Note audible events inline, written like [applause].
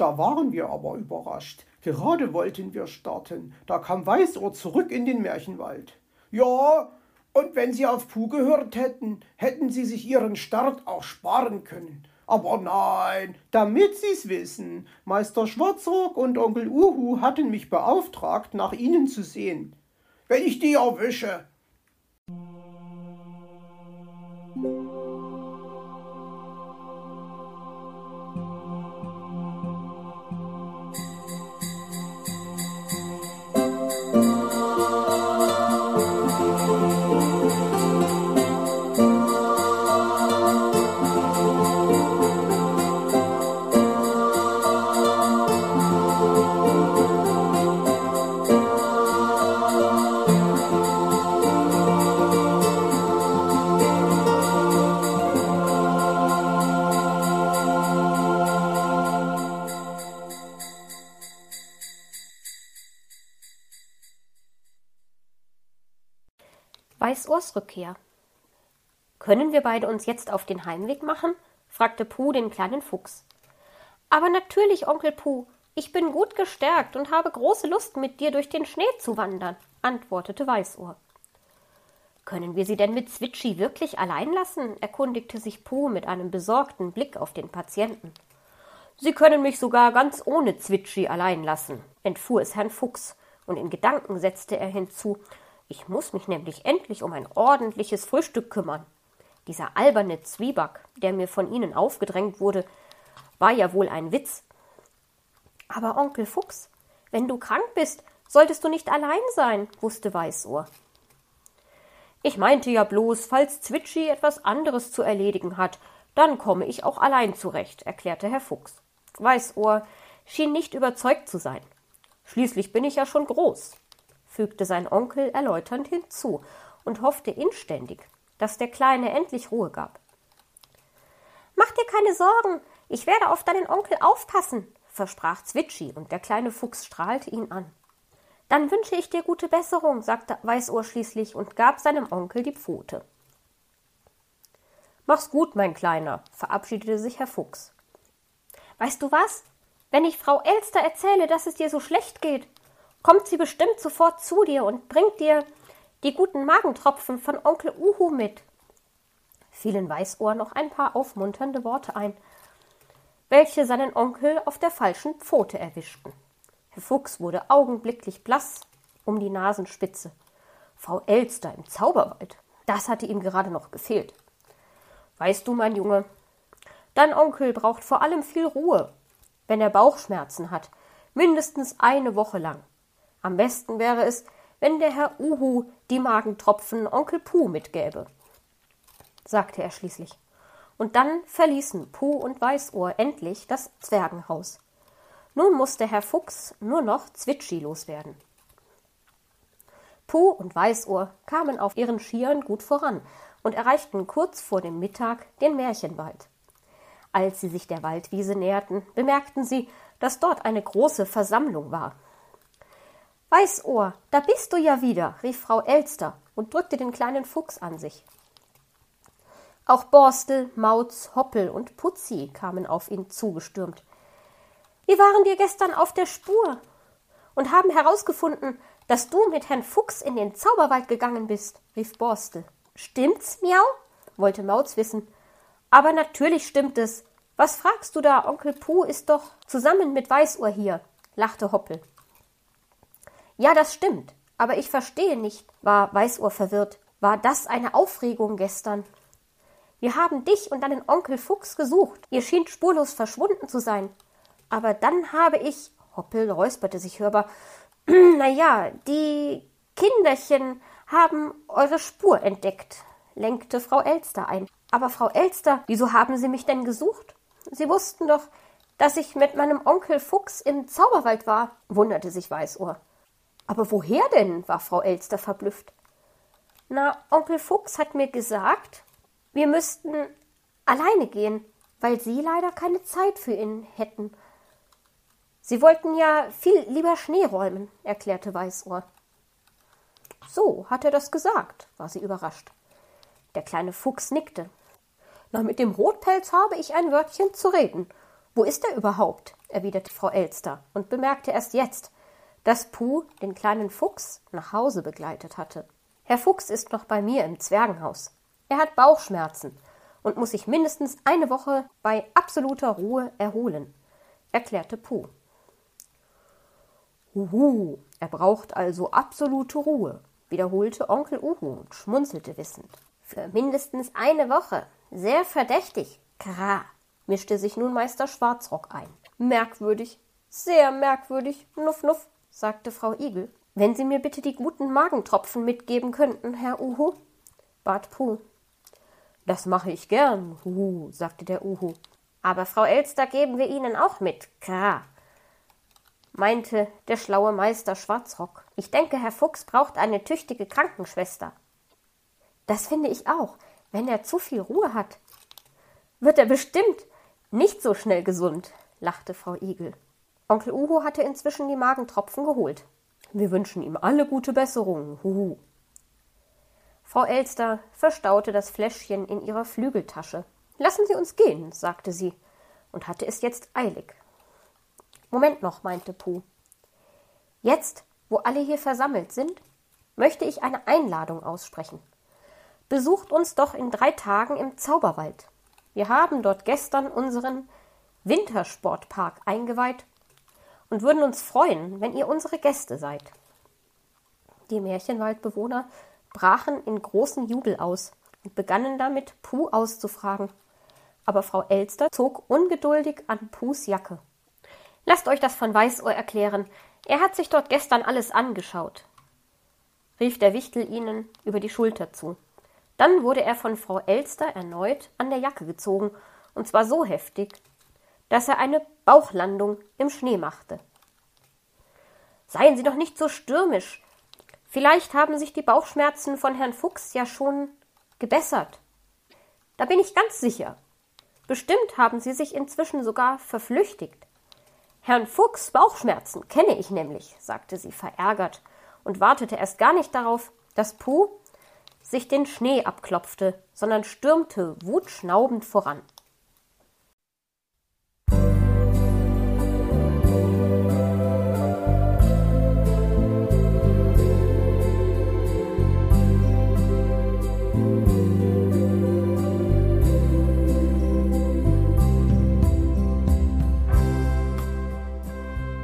Da waren wir aber überrascht. Gerade wollten wir starten. Da kam Weißohr zurück in den Märchenwald. Ja, und wenn Sie auf Puh gehört hätten, hätten Sie sich Ihren Start auch sparen können. Aber nein, damit Sie's wissen, Meister Schwarzrock und Onkel Uhu hatten mich beauftragt, nach Ihnen zu sehen. Wenn ich die erwische, Weißohrs Rückkehr. Können wir beide uns jetzt auf den Heimweg machen? fragte Puh den kleinen Fuchs. Aber natürlich, Onkel Puh, ich bin gut gestärkt und habe große Lust, mit dir durch den Schnee zu wandern, antwortete Weißohr. Können wir sie denn mit Zwitschi wirklich allein lassen? erkundigte sich Puh mit einem besorgten Blick auf den Patienten. Sie können mich sogar ganz ohne Zwitschi allein lassen, entfuhr es Herrn Fuchs, und in Gedanken setzte er hinzu, ich muss mich nämlich endlich um ein ordentliches Frühstück kümmern. Dieser alberne Zwieback, der mir von Ihnen aufgedrängt wurde, war ja wohl ein Witz. Aber Onkel Fuchs, wenn du krank bist, solltest du nicht allein sein, wusste Weißohr. Ich meinte ja bloß, falls Zwitschi etwas anderes zu erledigen hat, dann komme ich auch allein zurecht, erklärte Herr Fuchs. Weißohr schien nicht überzeugt zu sein. Schließlich bin ich ja schon groß fügte sein Onkel erläuternd hinzu und hoffte inständig, dass der Kleine endlich Ruhe gab. Mach dir keine Sorgen, ich werde auf deinen Onkel aufpassen, versprach Zwitschi, und der kleine Fuchs strahlte ihn an. Dann wünsche ich dir gute Besserung, sagte Weißohr schließlich und gab seinem Onkel die Pfote. Mach's gut, mein Kleiner, verabschiedete sich Herr Fuchs. Weißt du was? Wenn ich Frau Elster erzähle, dass es dir so schlecht geht, kommt sie bestimmt sofort zu dir und bringt dir die guten Magentropfen von Onkel Uhu mit. Fielen Weißohr noch ein paar aufmunternde Worte ein, welche seinen Onkel auf der falschen Pfote erwischten. Herr Fuchs wurde augenblicklich blass um die Nasenspitze. Frau Elster im Zauberwald, das hatte ihm gerade noch gefehlt. Weißt du, mein Junge, dein Onkel braucht vor allem viel Ruhe, wenn er Bauchschmerzen hat, mindestens eine Woche lang. Am besten wäre es, wenn der Herr Uhu die Magentropfen Onkel Puh mitgäbe, sagte er schließlich. Und dann verließen Puh und Weißohr endlich das Zwergenhaus. Nun musste Herr Fuchs nur noch Zwitschi loswerden. Puh und Weißohr kamen auf ihren Skiern gut voran und erreichten kurz vor dem Mittag den Märchenwald. Als sie sich der Waldwiese näherten, bemerkten sie, dass dort eine große Versammlung war. Weißohr, da bist du ja wieder, rief Frau Elster und drückte den kleinen Fuchs an sich. Auch Borstel, Mauz, Hoppel und Putzi kamen auf ihn zugestürmt. Wir waren dir gestern auf der Spur und haben herausgefunden, dass du mit Herrn Fuchs in den Zauberwald gegangen bist, rief Borstel. Stimmt's, Miau? wollte Mauz wissen. Aber natürlich stimmt es. Was fragst du da? Onkel Puh ist doch zusammen mit Weißohr hier, lachte Hoppel. Ja, das stimmt. Aber ich verstehe nicht, war Weißohr verwirrt. War das eine Aufregung gestern? Wir haben dich und deinen Onkel Fuchs gesucht. Ihr schient spurlos verschwunden zu sein. Aber dann habe ich, Hoppel räusperte sich hörbar, [clears throat] na ja, die Kinderchen haben eure Spur entdeckt, lenkte Frau Elster ein. Aber Frau Elster, wieso haben Sie mich denn gesucht? Sie wussten doch, dass ich mit meinem Onkel Fuchs im Zauberwald war, wunderte sich Weißohr. Aber woher denn? war Frau Elster verblüfft. Na, Onkel Fuchs hat mir gesagt, wir müssten alleine gehen, weil Sie leider keine Zeit für ihn hätten. Sie wollten ja viel lieber Schnee räumen, erklärte Weißohr. So hat er das gesagt, war sie überrascht. Der kleine Fuchs nickte. Na, mit dem Rotpelz habe ich ein Wörtchen zu reden. Wo ist er überhaupt? erwiderte Frau Elster und bemerkte erst jetzt, dass Puh den kleinen Fuchs nach Hause begleitet hatte. Herr Fuchs ist noch bei mir im Zwergenhaus. Er hat Bauchschmerzen und muss sich mindestens eine Woche bei absoluter Ruhe erholen, erklärte Puh. Uhu, er braucht also absolute Ruhe, wiederholte Onkel Uhu und schmunzelte wissend. Für mindestens eine Woche. Sehr verdächtig. Kra, mischte sich nun Meister Schwarzrock ein. Merkwürdig, sehr merkwürdig, nuff nuff, sagte Frau Igel. Wenn Sie mir bitte die guten Magentropfen mitgeben könnten, Herr Uhu, bat Puh. Das mache ich gern, Uhu, sagte der Uhu. Aber Frau Elster geben wir Ihnen auch mit, Kra, meinte der schlaue Meister Schwarzrock. Ich denke, Herr Fuchs braucht eine tüchtige Krankenschwester. Das finde ich auch. Wenn er zu viel Ruhe hat, wird er bestimmt nicht so schnell gesund, lachte Frau Igel. Onkel Uhu hatte inzwischen die Magentropfen geholt. Wir wünschen ihm alle gute Besserung, huhu. Frau Elster verstaute das Fläschchen in ihrer Flügeltasche. Lassen Sie uns gehen, sagte sie und hatte es jetzt eilig. Moment noch, meinte Puh. Jetzt, wo alle hier versammelt sind, möchte ich eine Einladung aussprechen. Besucht uns doch in drei Tagen im Zauberwald. Wir haben dort gestern unseren Wintersportpark eingeweiht und würden uns freuen, wenn ihr unsere Gäste seid. Die Märchenwaldbewohner brachen in großen Jubel aus und begannen damit, Puh auszufragen. Aber Frau Elster zog ungeduldig an Puhs Jacke. Lasst euch das von Weißohr erklären. Er hat sich dort gestern alles angeschaut, rief der Wichtel ihnen über die Schulter zu. Dann wurde er von Frau Elster erneut an der Jacke gezogen, und zwar so heftig, dass er eine Bauchlandung im Schnee machte. Seien Sie doch nicht so stürmisch. Vielleicht haben sich die Bauchschmerzen von Herrn Fuchs ja schon gebessert. Da bin ich ganz sicher. Bestimmt haben sie sich inzwischen sogar verflüchtigt. Herrn Fuchs Bauchschmerzen kenne ich nämlich, sagte sie verärgert und wartete erst gar nicht darauf, dass Puh sich den Schnee abklopfte, sondern stürmte wutschnaubend voran.